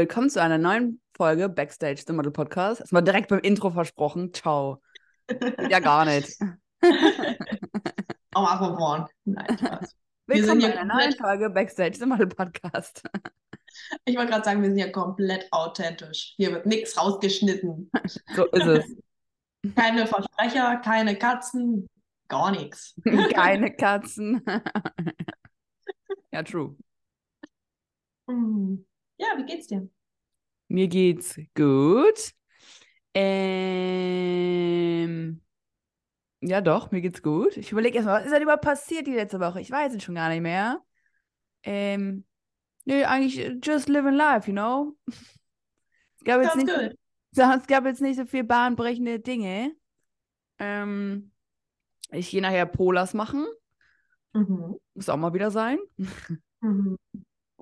Willkommen zu einer neuen Folge Backstage, The Model Podcast. Das war direkt beim Intro versprochen. Ciao. Ja, gar nicht. Und vorn. Nein, Spaß. Willkommen sind bei einer neuen Folge Backstage, The Model Podcast. Ich wollte gerade sagen, wir sind ja komplett authentisch. Hier wird nichts rausgeschnitten. So ist es. Keine Versprecher, keine Katzen, gar nichts. Keine Katzen. ja, true. Hm. Ja, wie geht's dir? Mir geht's gut. Ähm, ja, doch, mir geht's gut. Ich überlege erstmal, was ist denn überhaupt passiert die letzte Woche? Ich weiß es schon gar nicht mehr. Ähm, nö, eigentlich just living life, you know? Es gab jetzt nicht, so, es gab jetzt nicht so viel bahnbrechende Dinge. Ähm, ich gehe nachher Polas machen. Mhm. Muss auch mal wieder sein. Mhm.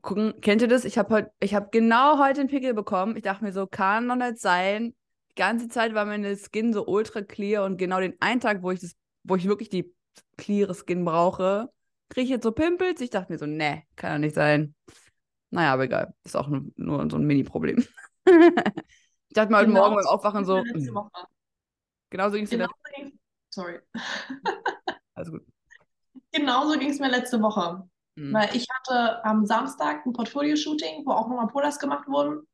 Gucken, kennt ihr das? Ich habe heute, ich habe genau heute einen Pickel bekommen. Ich dachte mir so, kann noch nicht sein. Die ganze Zeit war meine Skin so ultra clear und genau den einen Tag, wo ich das, wo ich wirklich die cleare Skin brauche, kriege ich jetzt so Pimpels. Ich dachte mir so, ne, kann ja nicht sein. Naja, aber egal. Ist auch nur, nur so ein Mini-Problem. ich dachte mir heute Genau Morgen beim so Aufwachen so, mir hm, genauso ging es. Genau so ging's- Sorry. Also gut. Genauso ging es mir letzte Woche. Hm. Weil ich hatte am Samstag ein Portfolio-Shooting, wo auch nochmal Polas gemacht wurden.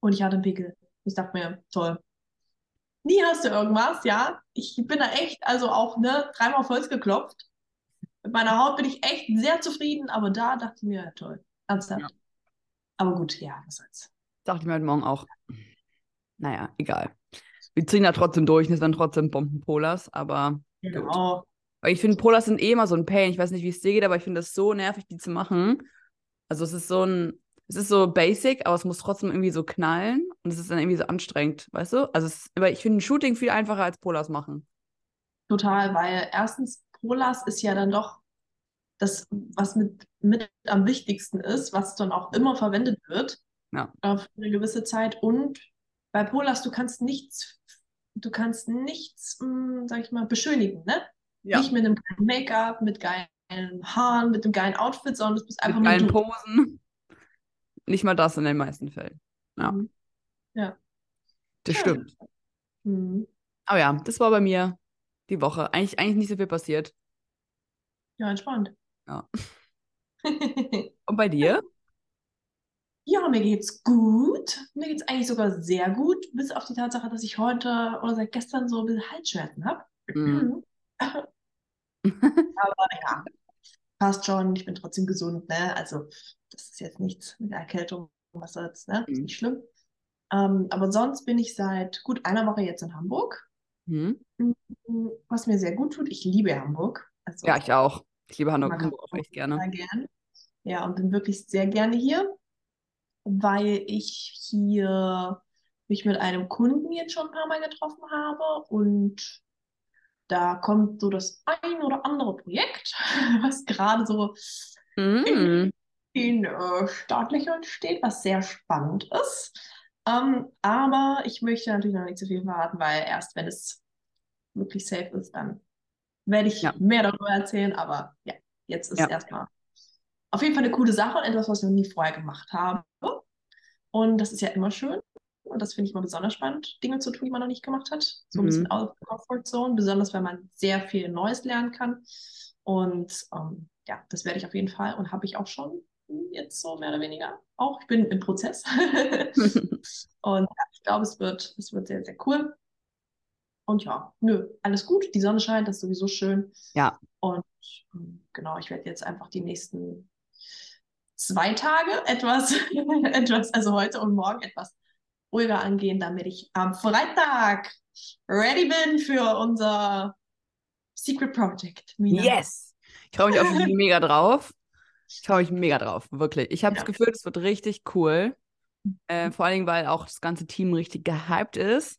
Und ich hatte einen Pickel. Ich dachte mir, toll. Nie hast du irgendwas, ja. Ich bin da echt, also auch, ne, dreimal auf Holz geklopft. Mit meiner Haut bin ich echt sehr zufrieden, aber da dachte ich mir, ja, toll. Ernsthaft. Ja. Aber gut, ja, was soll's. Dachte ich mir heute Morgen auch. Naja, egal. Wir ziehen da trotzdem durch, es werden trotzdem Bombenpolas, aber Genau. Weil ich finde, Polas sind eh immer so ein Pain. Ich weiß nicht, wie es dir geht, aber ich finde das so nervig, die zu machen. Also es ist so ein, es ist so basic, aber es muss trotzdem irgendwie so knallen und es ist dann irgendwie so anstrengend, weißt du? Also es, aber ich finde ein Shooting viel einfacher als Polas machen. Total, weil erstens, Polas ist ja dann doch das, was mit, mit am wichtigsten ist, was dann auch immer verwendet wird. Ja. äh, für eine gewisse Zeit. Und bei Polas, du kannst nichts, du kannst nichts, mh, sag ich mal, beschönigen, ne? Nicht mit einem geilen Make-up, mit geilen Haaren, mit einem geilen Outfit, sondern du bist einfach Mit geilen nur. Posen. Nicht mal das in den meisten Fällen. Ja. Mhm. Das Ja. stimmt. Mhm. Aber ja, das war bei mir die Woche. Eigentlich, eigentlich nicht so viel passiert. Ja, entspannt. Ja. Und bei dir? Ja, mir geht's gut. Mir geht's eigentlich sogar sehr gut, bis auf die Tatsache, dass ich heute oder seit gestern so ein bisschen Halsschmerzen habe. Mhm. Aber ja, passt schon. Ich bin trotzdem gesund, ne? Also, das ist jetzt nichts mit der Erkältung, was soll's, ne? Ist Mhm. nicht schlimm. Ähm, aber sonst bin ich seit gut einer Woche jetzt in Hamburg, Hm? was mir sehr gut tut. Ich liebe Hamburg. Also, Ja, ich auch. Ich liebe Hamburg, Hamburg auch echt gerne. sehr gern. Ja, und bin wirklich sehr gerne hier, weil ich hier mich mit einem Kunden jetzt schon ein paar Mal getroffen habe und da kommt so das ein oder andere Projekt, was gerade so Mhm. in äh, Startlöchern steht, was sehr spannend ist. Ähm, aber ich möchte natürlich noch nicht zu viel verraten, weil erst wenn es wirklich safe ist, dann werde ich Ja. mehr darüber erzählen. Aber ja, jetzt ist Ja. erstmal auf jeden Fall eine coole Sache und etwas, was ich noch nie vorher gemacht habe. Und das ist ja immer schön. Und das finde ich mal besonders spannend, Dinge zu tun, die man noch nicht gemacht hat. So ein bisschen Mhm. out of comfort zone, besonders wenn man sehr viel Neues lernen kann. Und ähm, ja, das werde ich auf jeden Fall und habe ich auch schon jetzt so mehr oder weniger auch. Ich bin im Prozess. und ja, ich glaube, es wird, es wird sehr, sehr cool. Und ja, nö, alles gut. Die Sonne scheint, das ist sowieso schön. Ja. Und ähm, genau, ich werde jetzt einfach die nächsten zwei Tage etwas, etwas, also heute und morgen etwas ruhiger angehen, damit ich am Freitag ready bin für unser Secret Project. Mina. Yes! Ich freue mich auch mega drauf. Ich freue mich mega drauf, wirklich. Ich habe Ja. das Gefühl, es wird richtig cool. Äh, vor allen Dingen, weil auch das ganze Team richtig gehypt ist.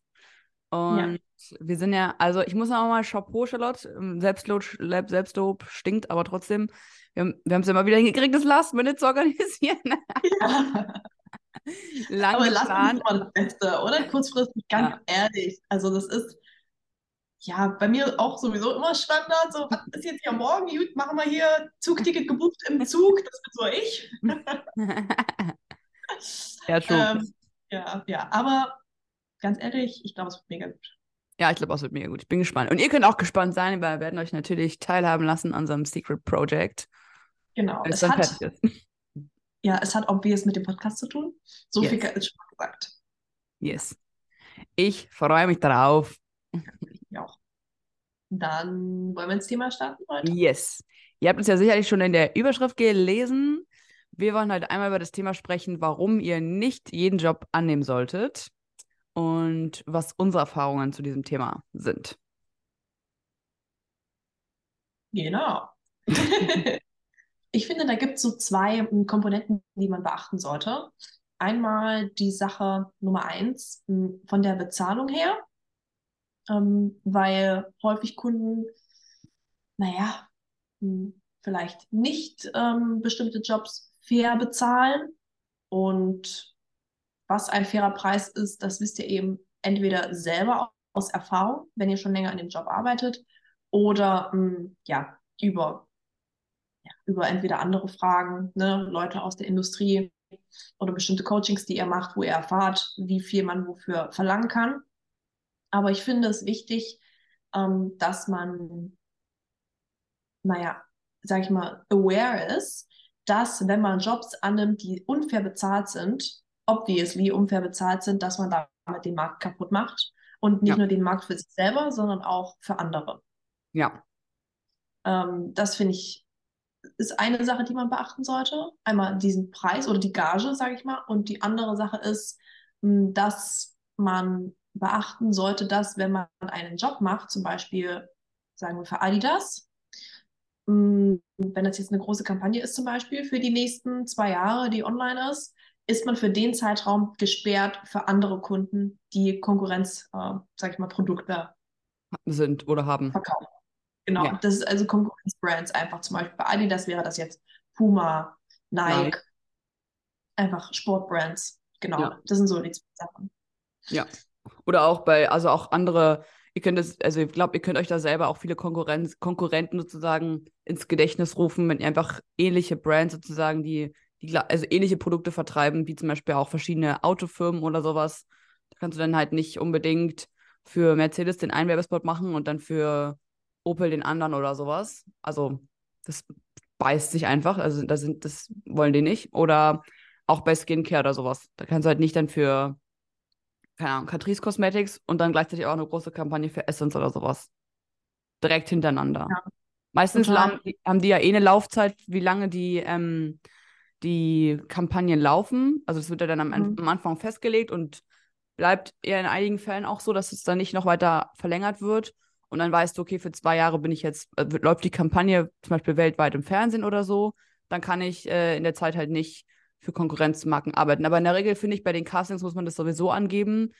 Und wir sind ja, also ich muss noch mal Chapeau, Charlotte. ähm, Selbstlob, Selbstlob stinkt, aber trotzdem, wir haben es immer wieder hingekriegt, das Last Minute zu organisieren. Ja. Lang Aber lass uns das Beste, oder? Kurzfristig, ganz ehrlich. Also das ist ja bei mir auch sowieso immer Standard. So, was ist jetzt hier morgen? Gut, machen wir hier Zugticket gebucht im Zug. Das bin so ich. Ja, true. Ähm, ja, ja, aber ganz ehrlich, ich glaube, es wird mega gut. Ja, ich glaube, es wird mega gut. Ich bin gespannt. Und ihr könnt auch gespannt sein, weil wir werden euch natürlich teilhaben lassen an unserem Secret Project. Genau. Es hat. Ja, es hat obvious mit dem Podcast zu tun. So viel Yes. ist schon mal gesagt. Yes. Ich freue mich darauf. Ich auch. Dann wollen wir ins Thema starten heute. Yes. Ihr habt es ja sicherlich schon in der Überschrift gelesen. Wir wollen heute einmal über das Thema sprechen, warum ihr nicht jeden Job annehmen solltet und was unsere Erfahrungen zu diesem Thema sind. Genau. Ich finde, da gibt es so zwei ähm, Komponenten, die man beachten sollte. Einmal die Sache Nummer eins m, von der Bezahlung her, ähm, weil häufig Kunden, naja, m, vielleicht nicht ähm, bestimmte Jobs fair bezahlen. Und was ein fairer Preis ist, das wisst ihr eben entweder selber aus Erfahrung, wenn ihr schon länger an dem Job arbeitet, oder m, ja, über über entweder andere Fragen, ne, Leute aus der Industrie oder bestimmte Coachings, die ihr macht, wo ihr erfahrt, wie viel man wofür verlangen kann. Aber ich finde es wichtig, ähm, dass man, naja, sag ich mal, aware ist, dass wenn man Jobs annimmt, die unfair bezahlt sind, obviously unfair bezahlt sind, dass man damit den Markt kaputt macht. Und nicht Ja. nur den Markt für sich selber, sondern auch für andere. Ja, Ähm, das finde ich, ist eine Sache, die man beachten sollte. Einmal diesen Preis oder die Gage, sage ich mal. Und die andere Sache ist, mh, dass man beachten sollte, dass wenn man einen Job macht, zum Beispiel, sagen wir für Adidas, mh, wenn das jetzt eine große Kampagne ist, zum Beispiel für die nächsten zwei Jahre, die online ist, ist man für den Zeitraum gesperrt für andere Kunden, die Konkurrenz, äh, sag ich mal, Produkte sind oder haben. verkaufen. Genau, Ja. das ist also Konkurrenzbrands einfach. Zum Beispiel bei Adidas wäre das jetzt Puma, Nike, Nike. einfach Sportbrands. Genau, Ja. das sind so die zwei Sachen. Ja. Oder auch bei, also auch andere, ihr könnt es, also ich glaube, ihr könnt euch da selber auch viele Konkurrenz, Konkurrenten sozusagen ins Gedächtnis rufen, wenn ihr einfach ähnliche Brands sozusagen, die, die also ähnliche Produkte vertreiben, wie zum Beispiel auch verschiedene Autofirmen oder sowas. Da kannst du dann halt nicht unbedingt für Mercedes den einen Werbespot machen und dann für Opel den anderen oder sowas. Also das beißt sich einfach, also da sind, das wollen die nicht. Oder auch bei Skincare oder sowas. Da kannst du halt nicht dann für keine Ahnung, Catrice Cosmetics und dann gleichzeitig auch eine große Kampagne für Essence oder sowas. Direkt hintereinander. Ja, Meistens total. lang, haben die ja eh eine Laufzeit, wie lange die, ähm, die Kampagnen laufen. Also das wird ja dann am, Mhm. am Anfang festgelegt und bleibt eher in einigen Fällen auch so, dass es dann nicht noch weiter verlängert wird. Und dann weißt du, okay, für zwei Jahre bin ich jetzt, äh, läuft die Kampagne zum Beispiel weltweit im Fernsehen oder so. Dann kann ich äh, in der Zeit halt nicht für Konkurrenzmarken arbeiten. Aber in der Regel finde ich, bei den Castings muss man das sowieso angeben,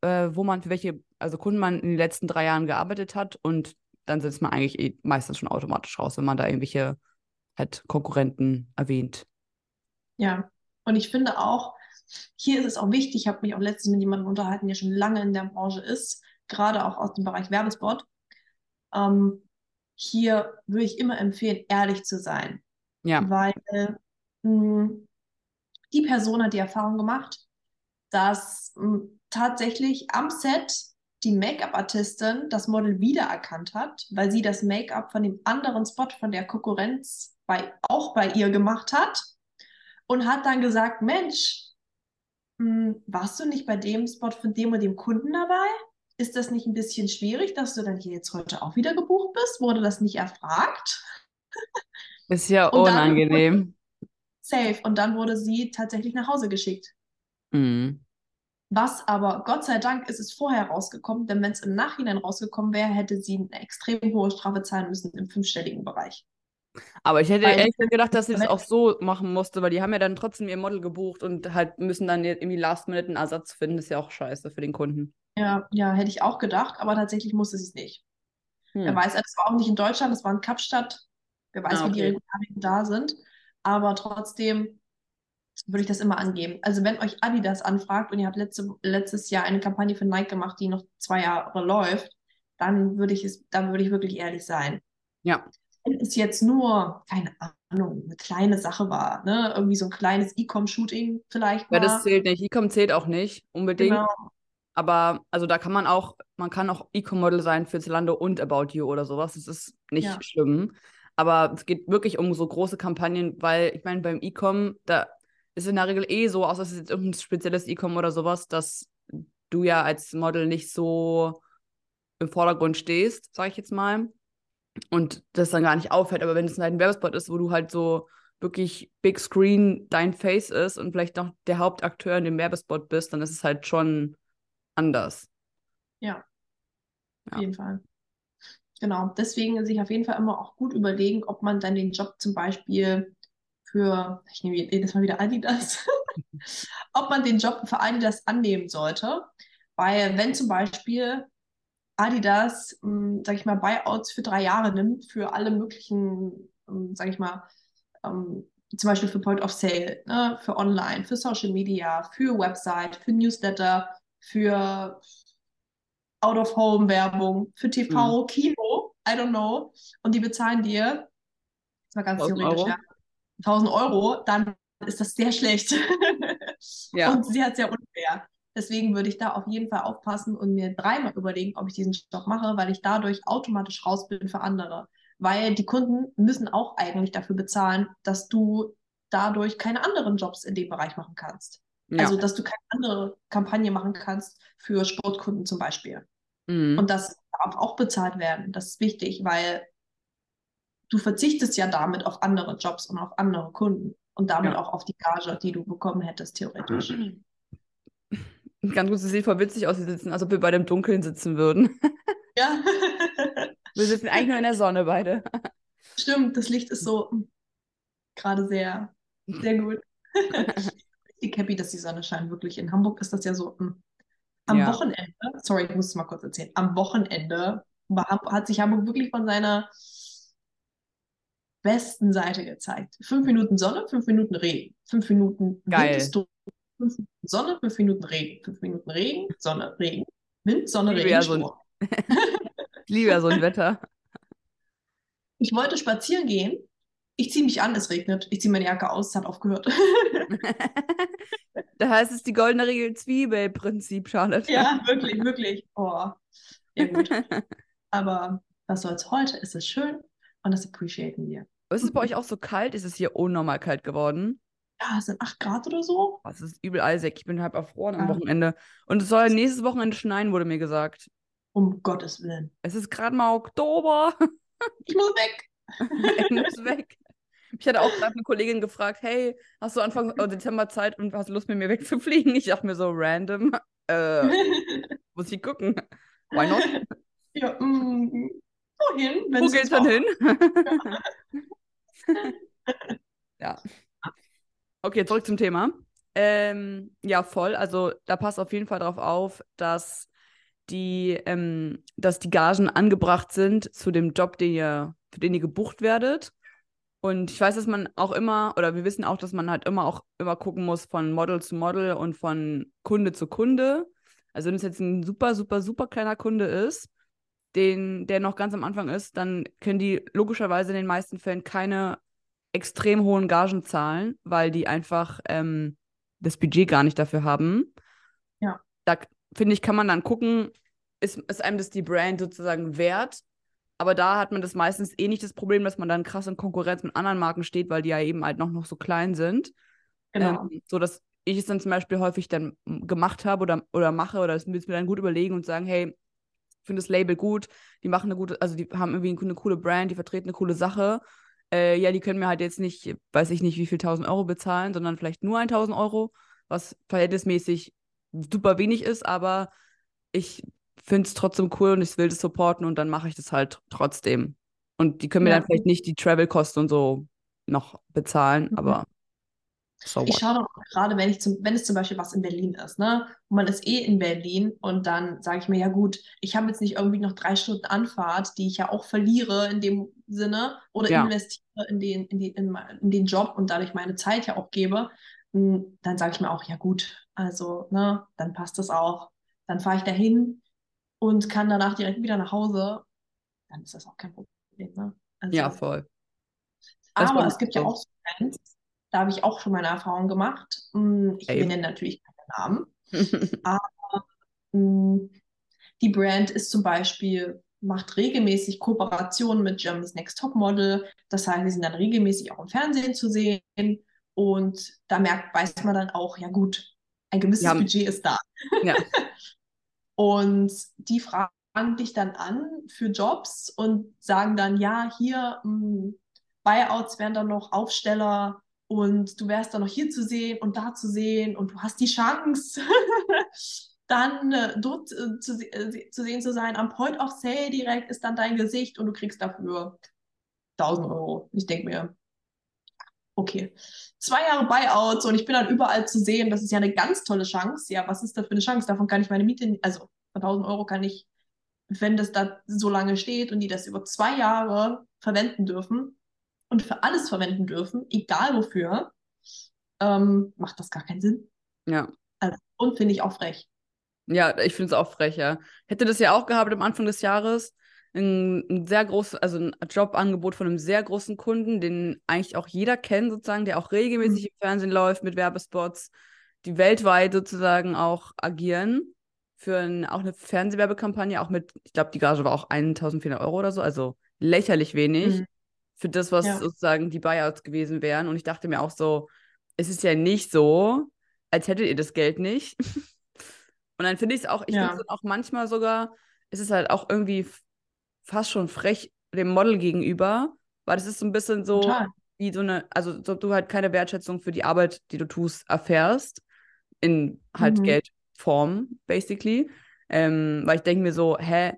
äh, wo man für welche, also Kunden man in den letzten drei Jahren gearbeitet hat. Und dann sitzt man eigentlich eh meistens schon automatisch raus, wenn man da irgendwelche halt Konkurrenten erwähnt. Ja, und ich finde auch, hier ist es auch wichtig, ich habe mich auch letztens mit jemandem unterhalten, der schon lange in der Branche ist, gerade auch aus dem Bereich Werbespot. Ähm, hier würde ich immer empfehlen, ehrlich zu sein, Ja, weil mh, die Person hat die Erfahrung gemacht, dass mh, tatsächlich am Set die Make-up-Artistin das Model wiedererkannt hat, weil sie das Make-up von dem anderen Spot von der Konkurrenz bei, auch bei ihr gemacht hat und hat dann gesagt, Mensch, mh, warst du nicht bei dem Spot von dem und dem Kunden dabei? Ist das nicht ein bisschen schwierig, dass du dann hier jetzt heute auch wieder gebucht bist? Wurde das nicht erfragt? ist ja Und unangenehm. Safe. Und dann wurde sie tatsächlich nach Hause geschickt. Mhm. Was aber, Gott sei Dank, ist es vorher rausgekommen, denn wenn es im Nachhinein rausgekommen wäre, hätte sie eine extrem hohe Strafe zahlen müssen im fünfstelligen Bereich. Aber ich hätte Weil- ehrlich gesagt gedacht, dass sie das auch so machen musste, weil die haben ja dann trotzdem ihr Model gebucht und halt müssen dann irgendwie last minute einen Ersatz finden. Das ist ja auch scheiße für den Kunden. Ja, ja, hätte ich auch gedacht, aber tatsächlich musste sie es nicht. Wer Hm. weiß, das war auch nicht in Deutschland, das war in Kapstadt. Wer weiß, Ah, wie die okay. Regularien da sind. Aber trotzdem würde ich das immer angeben. Also wenn euch Adidas anfragt und ihr habt letzte, letztes Jahr eine Kampagne für Nike gemacht, die noch zwei Jahre läuft, dann würde ich es, dann würde ich wirklich ehrlich sein. Ja. Wenn es jetzt nur, keine Ahnung, eine kleine Sache war, ne? Irgendwie so ein kleines E-Com-Shooting vielleicht Ja, mal. das zählt nicht. E-Com zählt auch nicht unbedingt. Genau. Aber also da kann man auch, man kann auch E-Com-Model sein für Zalando und About You oder sowas. Das ist nicht Ja. schlimm. Aber es geht wirklich um so große Kampagnen, weil ich meine, beim E-Com, da ist in der Regel eh so, außer es ist jetzt irgendein spezielles E-Com oder sowas, dass du ja als Model nicht so im Vordergrund stehst, sage ich jetzt mal. Und das dann gar nicht auffällt. Aber wenn es halt ein Werbespot ist, wo du halt so wirklich Big Screen dein Face ist und vielleicht noch der Hauptakteur in dem Werbespot bist, dann ist es halt schon anders. Ja, auf Ja. jeden Fall. Genau, deswegen sich auf jeden Fall immer auch gut überlegen, ob man dann den Job zum Beispiel für, ich nehme jedes Mal wieder Adidas, ob man den Job für Adidas annehmen sollte. Weil wenn zum Beispiel Adidas, mh, sag ich mal, Buyouts für drei Jahre nimmt, für alle möglichen, ähm, sag ich mal, ähm, zum Beispiel für Point of Sale, ne, für Online, für Social Media, für Website, für Newsletter, für Out-of-Home-Werbung, für TV, Kino, I don't know. Und die bezahlen dir, jetzt mal ganz 1000 theoretisch, Euro? ja, 1000 Euro, dann ist das sehr schlecht. Ja. Und sehr, sehr unfair. Deswegen würde ich da auf jeden Fall aufpassen und mir dreimal überlegen, ob ich diesen Job mache, weil ich dadurch automatisch raus bin für andere. Weil die Kunden müssen auch eigentlich dafür bezahlen, dass du dadurch keine anderen Jobs in dem Bereich machen kannst. Ja. Also, dass du keine andere Kampagne machen kannst für Sportkunden zum Beispiel. Mhm. Und das darf auch bezahlt werden. Das ist wichtig, weil du verzichtest ja damit auf andere Jobs und auf andere Kunden und damit Ja. auch auf die Gage, die du bekommen hättest, theoretisch. Ganz gut, es sieht voll witzig aus, wir sitzen, als ob wir beide im Dunkeln sitzen würden. Ja, Wir sitzen eigentlich nur in der Sonne beide. stimmt. Das Licht ist so mm, gerade sehr, sehr gut. Richtig happy, dass die Sonne scheint. Wirklich. In Hamburg ist das ja so. mm. Am Ja. Wochenende, sorry, ich muss es mal kurz erzählen. Am Wochenende hat sich Hamburg wirklich von seiner besten Seite gezeigt. Fünf Minuten Sonne, fünf Minuten Regen. Fünf Minuten Geil. Fünf Minuten Sonne, fünf Minuten Regen. Fünf Minuten Regen, Sonne, Regen. Wind, Sonne, Regen, ja so ein-. Ich liebe ja so ein Wetter. Ich wollte spazieren gehen. Ich ziehe mich an, es regnet. Ich ziehe meine Jacke aus, es hat aufgehört. Da heißt es die goldene Regel Zwiebelprinzip, Charlotte. Ja, wirklich, wirklich. Oh, ja gut. Aber was soll's? Heute ist es schön und das appreciaten wir. Ist es bei euch auch so kalt? Ist es hier unnormal kalt geworden? Ja, es sind 8 Grad oder so. Es ist übel eisig. Ich bin halb erfroren am Ja. Wochenende. Und es soll nächstes Wochenende schneien, wurde mir gesagt. Um Gottes Willen. Es ist gerade mal Oktober. Ich muss weg. ich muss weg. Ich hatte auch gerade eine Kollegin gefragt, hey, hast du Anfang oh, Dezember Zeit und hast Lust, mit mir wegzufliegen? Ich dachte mir so random, äh, muss ich gucken. Why not? ja, mm, wohin? Wo geht's jetzt denn auch- hin? ja. Okay, zurück zum Thema. Ähm, ja, voll. Also da passt auf jeden Fall darauf auf, dass die, ähm, dass die Gagen angebracht sind zu dem Job, den ihr, für den ihr gebucht werdet. Und ich weiß, dass man auch immer, oder wir wissen auch, dass man halt immer auch immer gucken muss von Model zu Model und von Kunde zu Kunde. Also wenn es jetzt ein super, super, super kleiner Kunde ist, den, der noch ganz am Anfang ist, dann können die logischerweise in den meisten Fällen keine extrem hohen Gagen zahlen, weil die einfach ähm, das Budget gar nicht dafür haben. Ja. Da finde ich, kann man dann gucken, ist, ist einem das die Brand sozusagen wert? Aber da hat man das meistens eh nicht das Problem, dass man dann krass in Konkurrenz mit anderen Marken steht, weil die ja eben halt noch, noch so klein sind. Genau. Ähm, so dass ich es dann zum Beispiel häufig dann gemacht habe oder, oder mache oder es mir mir dann gut überlegen und sagen, hey, ich finde das Label gut, die machen eine gute, also die haben irgendwie eine coole Brand, die vertreten eine coole Sache. Äh, ja, die können mir halt jetzt nicht, weiß ich nicht, wie viel 1000 Euro bezahlen, sondern vielleicht nur 1000 Euro, was verhältnismäßig super wenig ist, aber ich finde es trotzdem cool und ich will das supporten und dann mache ich das halt trotzdem. Und die können mir Ja. dann vielleicht nicht die Travel-Kosten und so noch bezahlen, Mhm. aber so Ich schaue doch gerade, wenn ich zum, wenn es zum Beispiel was in Berlin ist, ne? Und man ist eh in Berlin und dann sage ich mir, ja gut, ich habe jetzt nicht irgendwie noch drei Stunden Anfahrt, die ich ja auch verliere in dem Sinne oder Ja. investiere in den, in die, in, in den Job und dadurch meine Zeit ja auch gebe, m, dann sage ich mir auch, ja gut, also, ne, dann passt das auch. Dann fahre ich dahin und kann danach direkt wieder nach Hause. Dann ist das auch kein Problem, ne? Also, Ja, voll. Aber es gibt ja auch so Brands, da habe ich auch schon meine Erfahrung gemacht. Hm, ich nenne natürlich keine Namen. aber hm, die Brand ist zum Beispiel, macht regelmäßig Kooperationen mit Germany's Next Top Model. Das heißt, sie sind dann regelmäßig auch im Fernsehen zu sehen. Und da merkt, weiß man dann auch, ja gut, ein gewisses ja. Budget ist da. Ja. und die fragen dich dann an für Jobs und sagen dann, ja, hier mh, hm, Buyouts wären dann noch Aufsteller und du wärst dann noch hier zu sehen und da zu sehen und du hast die Chance, dann äh, dort äh, zu, äh, zu sehen zu sein. Am Point of Sale direkt ist dann dein Gesicht und du kriegst dafür 1000 Euro. Ich denke mir, okay, zwei Jahre Buyouts und ich bin dann überall zu sehen. Das ist ja eine ganz tolle Chance. Ja, was ist das für eine Chance? Davon kann ich meine Miete, also von 1000 Euro kann ich, wenn das da so lange steht und die das über zwei Jahre verwenden dürfen und für alles verwenden dürfen, egal wofür, ähm, macht das gar keinen Sinn. Ja. Also, und finde ich auch frech. Ja, ich finde es auch frech, ja. Hätte das ja auch gehabt am Anfang des Jahres. Ein, ein sehr großes, also ein Jobangebot von einem sehr großen Kunden, den eigentlich auch jeder kennt, sozusagen, der auch regelmäßig mhm. im Fernsehen läuft mit Werbespots, die weltweit sozusagen auch agieren. Für ein, auch eine Fernsehwerbekampagne, auch mit, ich glaube, die Gage war auch 1400 Euro oder so, also lächerlich wenig mhm. Für das, was ja. sozusagen die Buyouts gewesen wären. Und ich dachte mir auch so, es ist ja nicht so, als hättet ihr das Geld nicht. Und dann finde ich es auch, ich ja. finde es auch manchmal sogar, ist es halt auch irgendwie fast schon frech dem Model gegenüber, weil es ist so ein bisschen so Total. wie so eine, also so, du halt keine Wertschätzung für die Arbeit, die du tust, erfährst, in halt mhm. Geldform, basically. Ähm, weil ich denke mir so, hä,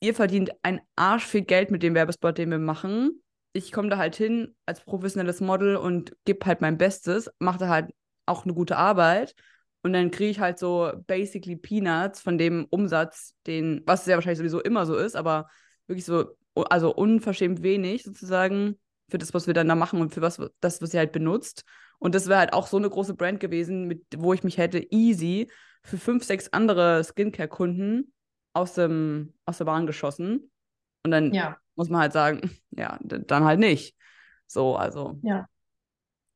ihr verdient ein Arsch viel Geld mit dem Werbespot, den wir machen. Ich komme da halt hin als professionelles Model und gebe halt mein Bestes, mache da halt auch eine gute Arbeit. Und dann kriege ich halt so basically Peanuts von dem Umsatz, den, was ja wahrscheinlich sowieso immer so ist, aber wirklich so, also unverschämt wenig sozusagen für das, was wir dann da machen und für was das, was ihr halt benutzt. Und das wäre halt auch so eine große Brand gewesen, mit, wo ich mich hätte easy für fünf, sechs andere Skincare-Kunden aus, aus der Bahn geschossen. Und dann ja. Muss man halt sagen, ja, dann halt nicht. So, also. Ja.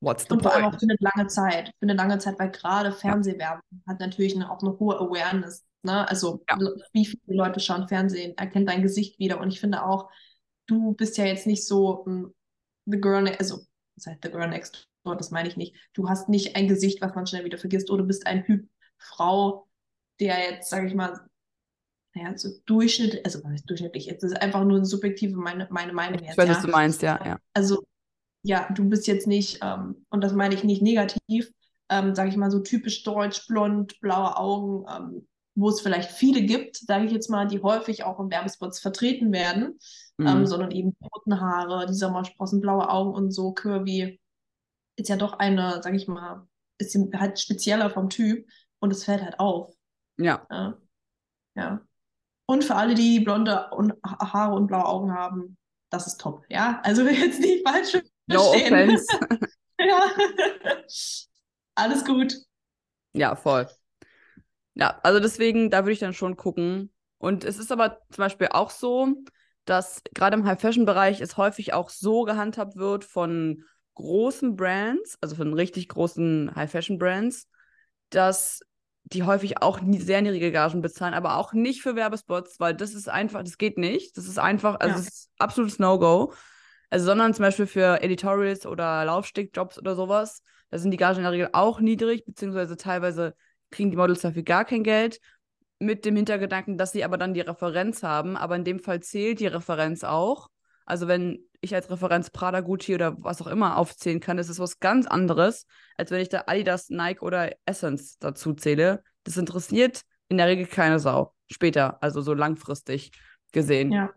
What's the und vor allem auch für eine lange Zeit. Für eine lange Zeit, weil gerade Fernsehwerbung ja. hat natürlich eine, auch eine hohe Awareness. Ne? Also ja. wie viele Leute schauen Fernsehen, erkennen dein Gesicht wieder. Und ich finde auch, du bist ja jetzt nicht so um, hm, the girl, ne-, also das heißt the girl next door, das meine ich nicht. Du hast nicht ein Gesicht, was man schnell wieder vergisst. Oder du bist ein Typ Frau, der jetzt, sage ich mal, naja, so Durchschnitt, also was ist durchschnittlich? Jetzt ist einfach nur eine subjektive meine, meine Meinung jetzt. Ich weiß, ja. was du meinst, ja, ja. Also ja, du bist jetzt nicht, ähm, und das meine ich nicht negativ, ähm, sage ich mal so typisch deutsch, blond, blaue Augen, ähm, wo es vielleicht viele gibt, sage ich jetzt mal, die häufig auch in Werbespots vertreten werden, ähm, mhm. sondern eben roten Haare, die Sommersprossen, blaue Augen und so, curvy, ist ja doch eine, sage ich mal, ist halt spezieller vom Typ und es fällt halt auf. Ja. ja. Ja. Und für alle, die blonde Haare und blaue Augen haben, das ist top, ja. Also jetzt nicht falsch No offense. ja. Alles gut. Ja, voll. Ja, also deswegen, da würde ich dann schon gucken. Und es ist aber zum Beispiel auch so, dass gerade im High-Fashion-Bereich es häufig auch so gehandhabt wird von großen Brands, also von richtig großen High-Fashion-Brands, dass die häufig auch nie, sehr niedrige Gagen bezahlen, aber auch nicht für Werbespots, weil das ist einfach, das geht nicht. Das ist einfach, also ja. es ist absolutes No-Go. Also, sondern zum Beispiel für Editorials oder Laufstickjobs oder sowas, da sind die Gagen in der Regel auch niedrig, beziehungsweise teilweise kriegen die Models dafür gar kein Geld, mit dem Hintergedanken, dass sie aber dann die Referenz haben. Aber in dem Fall zählt die Referenz auch. Also wenn ich als Referenz Prada, Gucci oder was auch immer aufzählen kann, ist es was ganz anderes, als wenn ich da Adidas, Nike oder Essence dazu zähle. Das interessiert in der Regel keine Sau. Später, also so langfristig gesehen. Ja.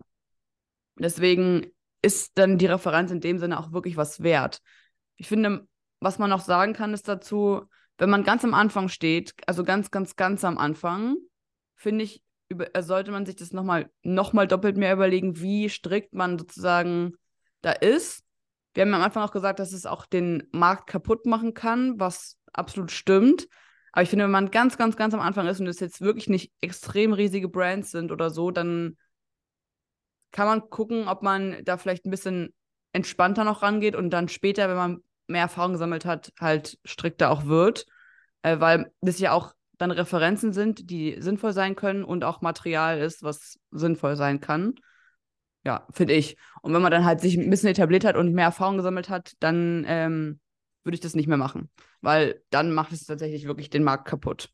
Deswegen ist dann die Referenz in dem Sinne auch wirklich was wert. Ich finde, was man noch sagen kann, ist dazu, wenn man ganz am Anfang steht, also ganz, ganz, ganz am Anfang, finde ich, sollte man sich das nochmal noch mal doppelt mehr überlegen, wie strikt man sozusagen da ist. Wir haben am Anfang auch gesagt, dass es auch den Markt kaputt machen kann, was absolut stimmt. Aber ich finde, wenn man ganz, ganz, ganz am Anfang ist und es jetzt wirklich nicht extrem riesige Brands sind oder so, dann kann man gucken, ob man da vielleicht ein bisschen entspannter noch rangeht und dann später, wenn man mehr Erfahrung gesammelt hat, halt strikter auch wird. Äh, weil das ja auch dann Referenzen sind, die sinnvoll sein können und auch Material ist, was sinnvoll sein kann. Ja, finde ich. Und wenn man dann halt sich ein bisschen etabliert hat und mehr Erfahrung gesammelt hat, dann ähm, würde ich das nicht mehr machen. Weil dann macht es tatsächlich wirklich den Markt kaputt.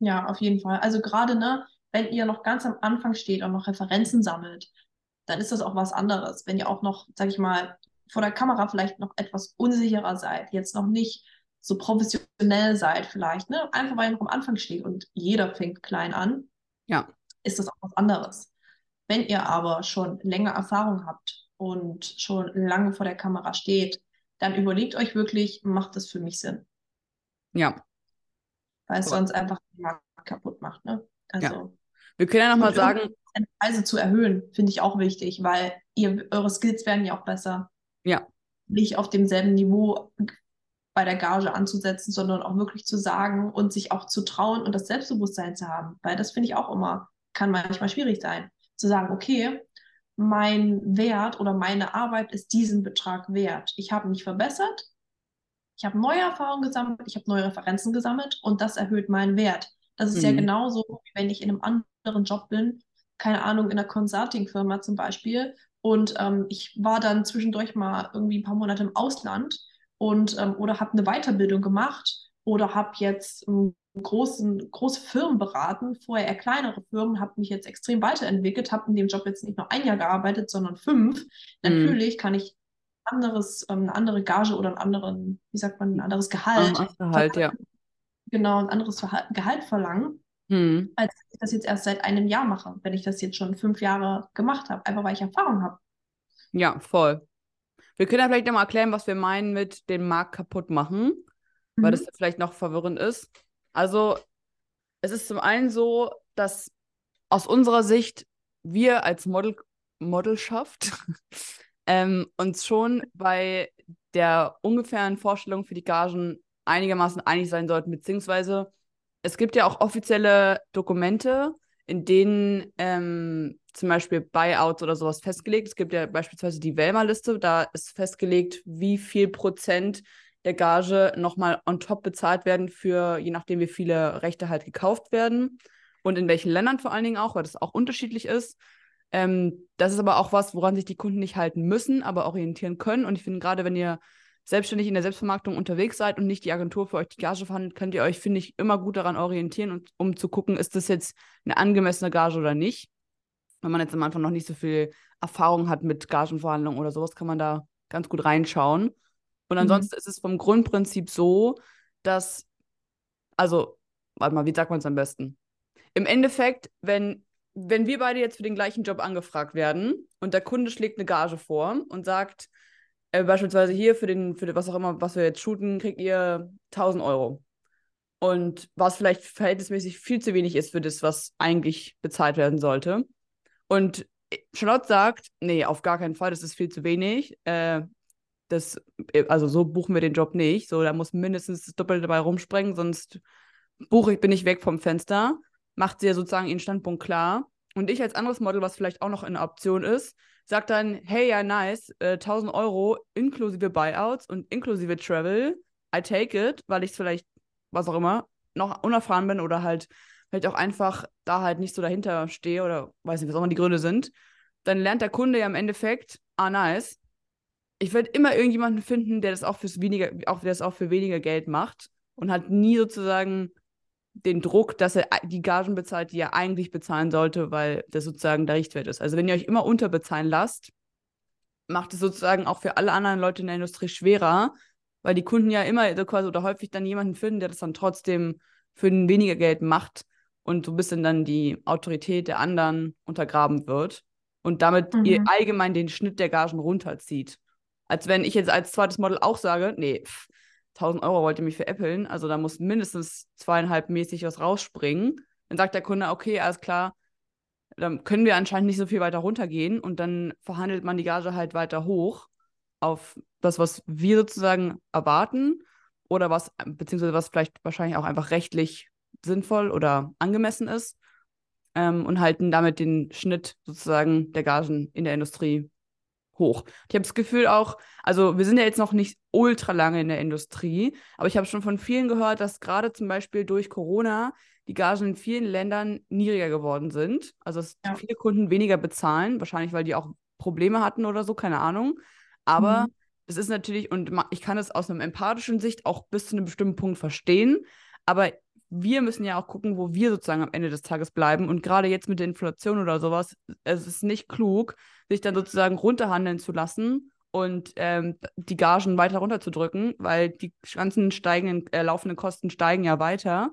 Ja, auf jeden Fall. Also gerade, ne, wenn ihr noch ganz am Anfang steht und noch Referenzen sammelt, dann ist das auch was anderes. Wenn ihr auch noch, sag ich mal, vor der Kamera vielleicht noch etwas unsicherer seid, jetzt noch nicht so professionell seid vielleicht, ne? Einfach weil ihr noch am Anfang steht und jeder fängt klein an, ja. ist das auch was anderes. Wenn ihr aber schon länger Erfahrung habt und schon lange vor der Kamera steht, dann überlegt euch wirklich, macht das für mich Sinn? Ja. Weil es sonst einfach den Markt kaputt macht, ne? Also. Ja. Wir können ja nochmal sagen. Preise zu erhöhen, finde ich auch wichtig, weil ihr, eure Skills werden ja auch besser. Ja. Nicht auf demselben Niveau bei der Gage anzusetzen, sondern auch wirklich zu sagen und sich auch zu trauen und das Selbstbewusstsein zu haben. Weil das finde ich auch immer, kann manchmal schwierig sein. Zu sagen, okay, mein Wert oder meine Arbeit ist diesen Betrag wert. Ich habe mich verbessert, ich habe neue Erfahrungen gesammelt, ich habe neue Referenzen gesammelt und das erhöht meinen Wert. Das ist mhm. ja genauso, wie wenn ich in einem anderen Job bin, keine Ahnung, in einer Consulting-Firma zum Beispiel. Und ähm, ich war dann zwischendurch mal irgendwie ein paar Monate im Ausland und ähm, oder habe eine Weiterbildung gemacht oder habe jetzt ähm, großen, große Firmen beraten, vorher eher kleinere Firmen, habe mich jetzt extrem weiterentwickelt, habe in dem Job jetzt nicht nur ein Jahr gearbeitet, sondern fünf. Mhm. Natürlich kann ich anderes, ähm, eine andere Gage oder einen anderen, wie sagt man, ein anderes Gehalt. Ein Gehalt, ja. Genau, ein anderes Gehalt verlangen, mhm. als ich das jetzt erst seit einem Jahr mache, wenn ich das jetzt schon fünf Jahre gemacht habe, einfach weil ich Erfahrung habe. Ja, voll. Wir können ja vielleicht nochmal erklären, was wir meinen mit den Markt kaputt machen, mhm. weil das vielleicht noch verwirrend ist. Also, es ist zum einen so, dass aus unserer Sicht wir als Model Modelschaft ähm, uns schon bei der ungefähren Vorstellung für die Gagen einigermaßen einig sein sollten, beziehungsweise es gibt ja auch offizielle Dokumente, in denen ähm, zum Beispiel Buyouts oder sowas festgelegt. Es gibt ja beispielsweise die Welmer-Liste, da ist festgelegt, wie viel Prozent der Gage nochmal on top bezahlt werden für, je nachdem, wie viele Rechte halt gekauft werden und in welchen Ländern vor allen Dingen auch, weil das auch unterschiedlich ist. Ähm, das ist aber auch was, woran sich die Kunden nicht halten müssen, aber orientieren können. Und ich finde, gerade wenn ihr selbstständig in der Selbstvermarktung unterwegs seid und nicht die Agentur für euch die Gage verhandelt, könnt ihr euch, finde ich, immer gut daran orientieren, und, um zu gucken, ist das jetzt eine angemessene Gage oder nicht. Wenn man jetzt am Anfang noch nicht so viel Erfahrung hat mit Gagenverhandlungen oder sowas, kann man da ganz gut reinschauen. Und mhm. ansonsten mhm. ist es vom Grundprinzip so, dass, also, warte mal, wie sagt man es am besten? Im Endeffekt, wenn, wenn wir beide jetzt für den gleichen Job angefragt werden und der Kunde schlägt eine Gage vor und sagt, äh, beispielsweise hier für den, für was auch immer, was wir jetzt shooten, kriegt ihr 1000 Euro. Und was vielleicht verhältnismäßig viel zu wenig ist für das, was eigentlich bezahlt werden sollte. Und Charlotte sagt, nee, auf gar keinen Fall, das ist viel zu wenig. Äh, das, äh, also so buchen wir den Job nicht. So, da muss mindestens das Doppelte dabei rumsprengen, sonst buche ich, bin ich weg vom Fenster. Macht sie ja sozusagen ihren Standpunkt klar. Und ich als anderes Model, was vielleicht auch noch eine Option ist, sagt dann, hey, ja, nice, äh, 1000 Euro inklusive Buyouts und inklusive Travel. I take it, weil ich vielleicht, was auch immer, noch unerfahren bin oder halt vielleicht auch einfach da halt nicht so dahinter stehe oder weiß nicht, was auch immer die Gründe sind. Dann lernt der Kunde ja im Endeffekt, ah, nice. Ich werde immer irgendjemanden finden, der das auch fürs weniger, auch der das auch für weniger Geld macht und hat nie sozusagen den Druck, dass er die Gagen bezahlt, die er eigentlich bezahlen sollte, weil das sozusagen der Richtwert ist. Also wenn ihr euch immer unterbezahlen lasst, macht es sozusagen auch für alle anderen Leute in der Industrie schwerer, weil die Kunden ja immer quasi oder häufig dann jemanden finden, der das dann trotzdem für weniger Geld macht und so ein bisschen dann die Autorität der anderen untergraben wird und damit mhm. ihr allgemein den Schnitt der Gagen runterzieht. Als wenn ich jetzt als zweites Model auch sage, nee, pff, 1000 Euro wollt ihr mich veräppeln, also da muss mindestens zweieinhalb mäßig was rausspringen. Dann sagt der Kunde, okay, alles klar, dann können wir anscheinend nicht so viel weiter runtergehen und dann verhandelt man die Gage halt weiter hoch auf das, was wir sozusagen erwarten oder was, beziehungsweise was vielleicht wahrscheinlich auch einfach rechtlich sinnvoll oder angemessen ist ähm, und halten damit den Schnitt sozusagen der Gagen in der Industrie hoch. Ich habe das Gefühl auch, also wir sind ja jetzt noch nicht ultra lange in der Industrie, aber ich habe schon von vielen gehört, dass gerade zum Beispiel durch Corona die Gagen in vielen Ländern niedriger geworden sind. Also dass ja. viele Kunden weniger bezahlen, wahrscheinlich weil die auch Probleme hatten oder so, keine Ahnung. Aber mhm. es ist natürlich, und ich kann es aus einer empathischen Sicht auch bis zu einem bestimmten Punkt verstehen, aber wir müssen ja auch gucken, wo wir sozusagen am Ende des Tages bleiben. Und gerade jetzt mit der Inflation oder sowas, es ist nicht klug, sich dann sozusagen runterhandeln zu lassen und ähm, die Gagen weiter runterzudrücken, weil die ganzen steigenden, äh, laufenden Kosten steigen ja weiter.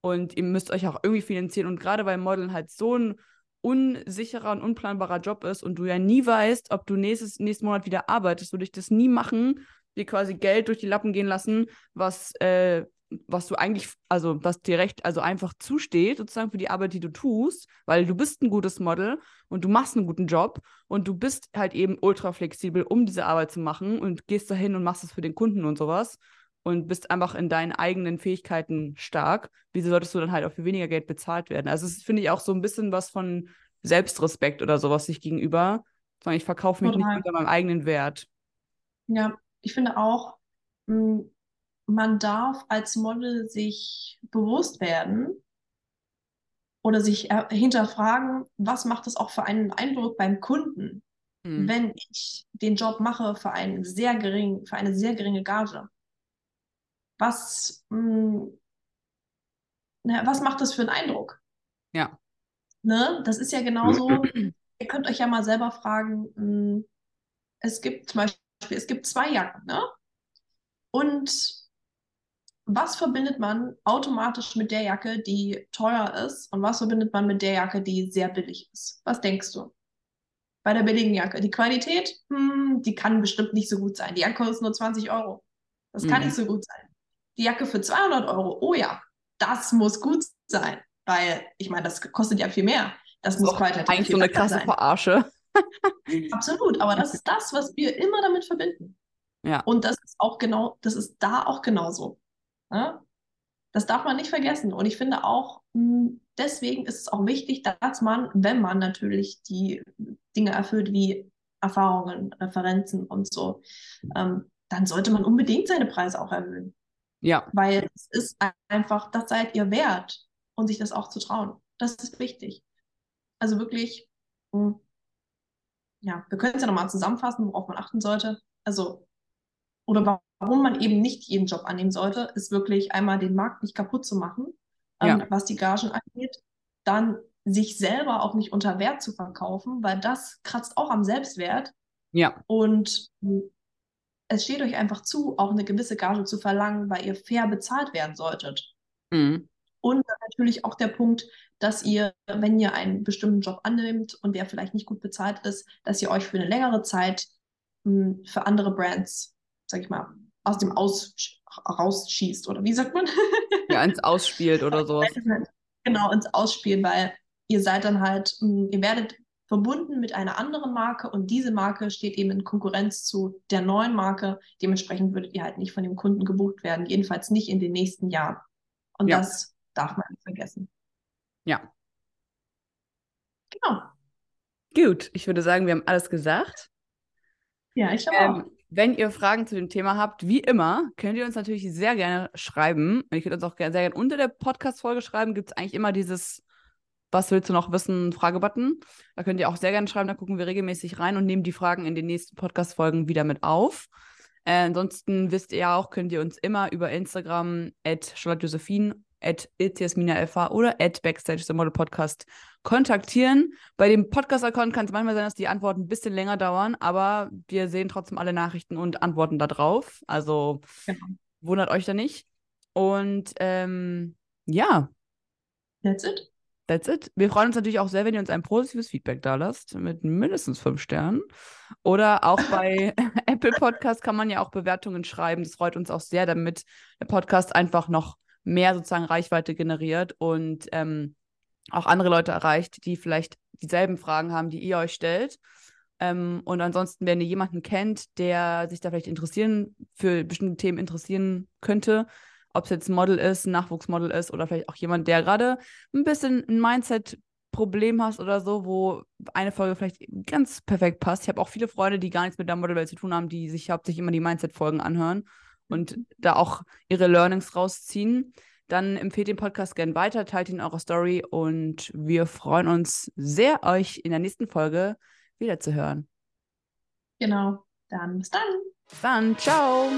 Und ihr müsst euch auch irgendwie finanzieren. Und gerade weil Modeln halt so ein unsicherer und unplanbarer Job ist und du ja nie weißt, ob du nächstes, nächsten Monat wieder arbeitest, würde ich das nie machen, dir quasi Geld durch die Lappen gehen lassen, was äh, was du eigentlich, also was dir recht, also einfach zusteht, sozusagen für die Arbeit, die du tust, weil du bist ein gutes Model und du machst einen guten Job und du bist halt eben ultra flexibel, um diese Arbeit zu machen und gehst dahin und machst es für den Kunden und sowas und bist einfach in deinen eigenen Fähigkeiten stark. Wieso solltest du dann halt auch für weniger Geld bezahlt werden? Also es finde ich auch so ein bisschen was von Selbstrespekt oder sowas sich gegenüber. Sondern ich verkaufe mich Total. nicht unter meinem eigenen Wert. Ja, ich finde auch, mh, hm, man darf als Model sich bewusst werden oder sich hinterfragen, was macht es auch für einen Eindruck beim Kunden, mhm. wenn ich den Job mache für einen sehr gering, für eine sehr geringe Gage. Was, mh, hm, na, was macht das für einen Eindruck? Ja. Ne? Das ist ja genauso, ihr könnt euch ja mal selber fragen, mh, hm, es gibt zum Beispiel, es gibt zwei Jacken, ne? Und was verbindet man automatisch mit der Jacke, die teuer ist und was verbindet man mit der Jacke, die sehr billig ist? Was denkst du? Bei der billigen Jacke. Die Qualität, hm, die kann bestimmt nicht so gut sein. Die Jacke kostet nur 20 Euro. Das kann mhm. nicht so gut sein. Die Jacke für 200 Euro, oh ja, das muss gut sein. Weil, ich meine, das kostet ja viel mehr. Das, das muss qualitativ Eigentlich so eine krasse sein. Verarsche. Absolut, aber das ist das, was wir immer damit verbinden. Ja. Und das ist auch genau, das ist da auch genauso. Ne? Das darf man nicht vergessen. Und ich finde auch, hm, deswegen ist es auch wichtig, dass man, wenn man natürlich die Dinge erfüllt wie Erfahrungen, Referenzen und so, ähm, dann sollte man unbedingt seine Preise auch erhöhen. Ja. Weil es ist einfach, das seid ihr wert und sich das auch zu trauen. Das ist wichtig. Also wirklich, hm, ja, wir können es ja nochmal zusammenfassen, worauf man achten sollte. Also, oder warum man eben nicht jeden Job annehmen sollte, ist wirklich einmal den Markt nicht kaputt zu machen, ähm, was die Gagen angeht. Dann sich selber auch nicht unter Wert zu verkaufen, weil das kratzt auch am Selbstwert. Ja. Und hm, es steht euch einfach zu, auch eine gewisse Gage zu verlangen, weil ihr fair bezahlt werden solltet. Mhm. Und natürlich auch der Punkt, dass ihr, wenn ihr einen bestimmten Job annimmt und der vielleicht nicht gut bezahlt ist, dass ihr euch für eine längere Zeit mh, hm, für andere Brands, sag ich mal, aus dem Aus rausschießt oder wie sagt man? ja, ins Ausspielt oder sowas. Genau, ins Ausspielen, weil ihr seid dann halt, hm, ihr werdet verbunden mit einer anderen Marke und diese Marke steht eben in Konkurrenz zu der neuen Marke. Dementsprechend würdet ihr halt nicht von dem Kunden gebucht werden, jedenfalls nicht in den nächsten Jahren. Und ja. das darf man nicht vergessen. Ja. Genau. Gut, ich würde sagen, wir haben alles gesagt. Ja, ich glaube ähm, auch. Wenn ihr Fragen zu dem Thema habt, wie immer, könnt ihr uns natürlich sehr gerne schreiben. Und ihr könnt uns auch sehr gerne unter der Podcast-Folge schreiben. Gibt es eigentlich immer dieses Was willst du noch wissen? Fragebutton. Da könnt ihr auch sehr gerne schreiben. Da gucken wir regelmäßig rein und nehmen die Fragen in den nächsten Podcast-Folgen wieder mit auf. Äh, ansonsten wisst ihr auch, könnt ihr uns immer über Instagram at Charlotte Josephine at iltiasminalfa oder at Backstage the Model Podcast kontaktieren. Bei dem Podcast-Account kann es manchmal sein, dass die Antworten ein bisschen länger dauern, aber wir sehen trotzdem alle Nachrichten und antworten da drauf. Also genau. wundert euch da nicht. Und ähm, ja. That's it. That's it. Wir freuen uns natürlich auch sehr, wenn ihr uns ein positives Feedback da lasst, mit mindestens fünf Sternen. Oder auch bei Apple Podcast kann man ja auch Bewertungen schreiben. Das freut uns auch sehr, damit der Podcast einfach noch mehr sozusagen Reichweite generiert und ähm, auch andere Leute erreicht, die vielleicht dieselben Fragen haben, die ihr euch stellt. Ähm, und ansonsten, wenn ihr jemanden kennt, der sich da vielleicht interessieren, für bestimmte Themen interessieren könnte, ob es jetzt ein Model ist, ein Nachwuchsmodel ist oder vielleicht auch jemand, der gerade ein bisschen ein Mindset Problem hast oder so, wo eine Folge vielleicht ganz perfekt passt. Ich habe auch viele Freunde, die gar nichts mit der Modelwelt zu tun haben, die sich hauptsächlich immer die Mindset-Folgen anhören und da auch ihre Learnings rausziehen. Dann empfehlt den Podcast gerne weiter, teilt ihn in eurer Story und wir freuen uns sehr, euch in der nächsten Folge wiederzuhören. Genau, dann bis dann. Bis dann, ciao.